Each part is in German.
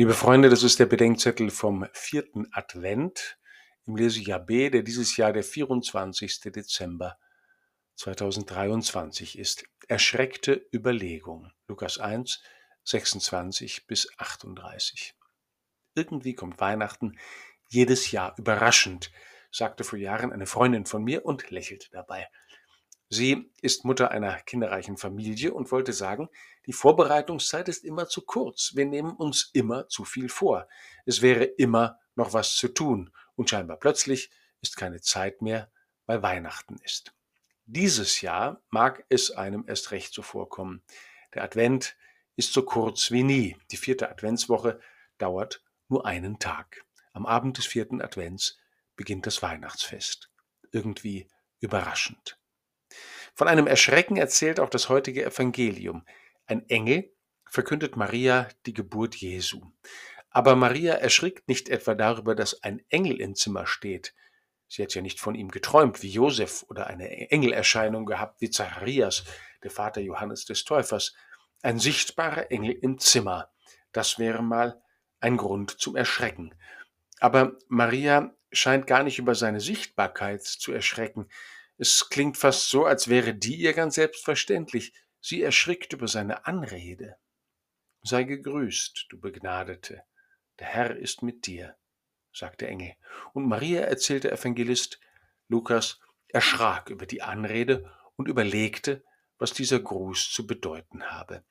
Liebe Freunde, das ist der Bedenkzettel vom vierten Advent im Lesejahr B, der dieses Jahr der 24. Dezember 2023 ist. Erschreckte Überlegung. Lukas 1, 26 bis 38. Irgendwie kommt Weihnachten jedes Jahr überraschend, sagte vor Jahren eine Freundin von mir und lächelte dabei. Sie ist Mutter einer kinderreichen Familie und wollte sagen, die Vorbereitungszeit ist immer zu kurz. Wir nehmen uns immer zu viel vor. Es wäre immer noch was zu tun. Und scheinbar plötzlich ist keine Zeit mehr, weil Weihnachten ist. Dieses Jahr mag es einem erst recht so vorkommen. Der Advent ist so kurz wie nie. Die vierte Adventswoche dauert nur einen Tag. Am Abend des vierten Advents beginnt das Weihnachtsfest. Irgendwie überraschend. Von einem Erschrecken erzählt auch das heutige Evangelium. Ein Engel verkündet Maria die Geburt Jesu. Aber Maria erschrickt nicht etwa darüber, dass ein Engel im Zimmer steht. Sie hat ja nicht von ihm geträumt wie Josef oder eine Engelerscheinung gehabt wie Zacharias, der Vater Johannes des Täufers. Ein sichtbarer Engel im Zimmer. Das wäre mal ein Grund zum Erschrecken. Aber Maria scheint gar nicht über seine Sichtbarkeit zu erschrecken. Es klingt fast so, als wäre die ihr ganz selbstverständlich. Sie erschrickt über seine Anrede. Sei gegrüßt, du Begnadete, der Herr ist mit dir, sagt der Engel. Und Maria erzählt der Evangelist Lukas, erschrak über die Anrede und überlegte, was dieser Gruß zu bedeuten habe.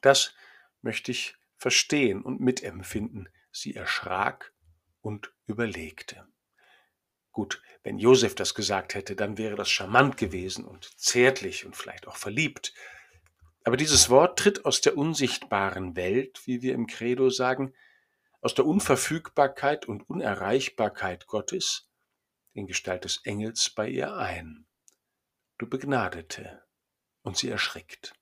Das möchte ich verstehen und mitempfinden. Sie erschrak und überlegte. Gut, wenn Josef das gesagt hätte, dann wäre das charmant gewesen und zärtlich und vielleicht auch verliebt. Aber dieses Wort tritt aus der unsichtbaren Welt, wie wir im Credo sagen, aus der Unverfügbarkeit und Unerreichbarkeit Gottes in Gestalt des Engels bei ihr ein. Du Begnadete, und sie erschrickt.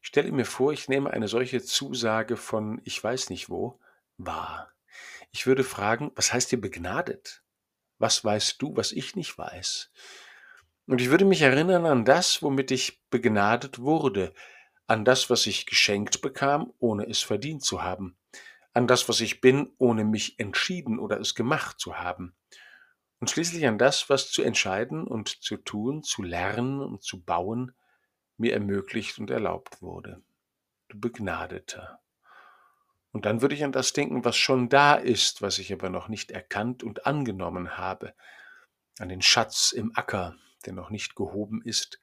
Ich stelle mir vor, ich nehme eine solche Zusage von ich weiß nicht wo wahr. Ich würde fragen, was heißt ihr begnadet? Was weißt du, was ich nicht weiß? Und ich würde mich erinnern an das, womit ich begnadet wurde, an das, was ich geschenkt bekam, ohne es verdient zu haben, an das, was ich bin, ohne mich entschieden oder es gemacht zu haben, und schließlich an das, was zu entscheiden und zu tun, zu lernen und zu bauen mir ermöglicht und erlaubt wurde. Du Begnadeter. Und dann würde ich an das denken, was schon da ist, was ich aber noch nicht erkannt und angenommen habe, an den Schatz im Acker, der noch nicht gehoben ist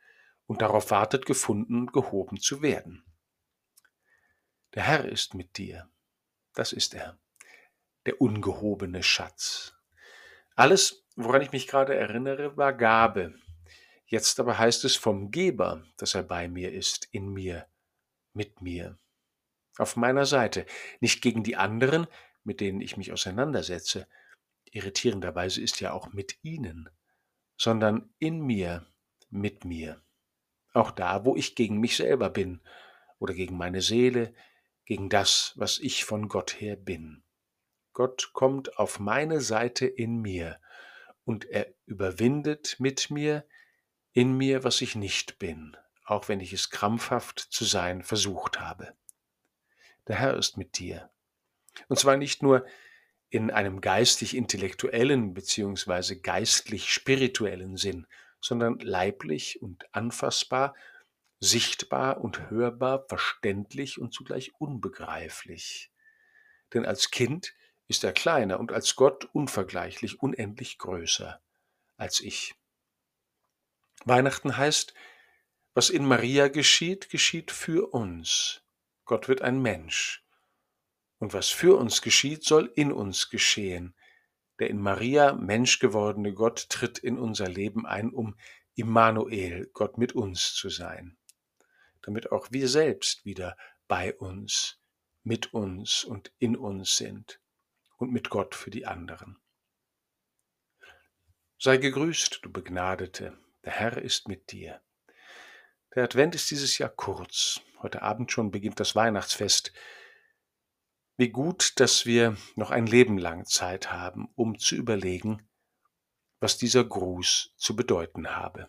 und darauf wartet, gefunden und gehoben zu werden. Der Herr ist mit dir, das ist er, der ungehobene Schatz. Alles, woran ich mich gerade erinnere, war Gabe. Jetzt aber heißt es vom Geber, dass er bei mir ist, in mir, mit mir auf meiner Seite, nicht gegen die anderen, mit denen ich mich auseinandersetze, irritierenderweise ist ja auch mit ihnen, sondern in mir, mit mir. Auch da, wo ich gegen mich selber bin oder gegen meine Seele, gegen das, was ich von Gott her bin. Gott kommt auf meine Seite in mir und er überwindet mit mir, in mir, was ich nicht bin, auch wenn ich es krampfhaft zu sein versucht habe der Herr ist mit dir. Und zwar nicht nur in einem geistig-intellektuellen beziehungsweise geistlich-spirituellen Sinn, sondern leiblich und anfassbar, sichtbar und hörbar, verständlich und zugleich unbegreiflich. Denn als Kind ist er kleiner und als Gott unvergleichlich, unendlich größer als ich. Weihnachten heißt, was in Maria geschieht, geschieht für uns. Gott wird ein Mensch. Und was für uns geschieht, soll in uns geschehen. Der in Maria Mensch gewordene Gott tritt in unser Leben ein, um Immanuel, Gott mit uns zu sein, damit auch wir selbst wieder bei uns, mit uns und in uns sind und mit Gott für die anderen. Sei gegrüßt, du Begnadete, der Herr ist mit dir. Der Advent ist dieses Jahr kurz. Heute Abend schon beginnt das Weihnachtsfest. Wie gut, dass wir noch ein Leben lang Zeit haben, um zu überlegen, was dieser Gruß zu bedeuten habe.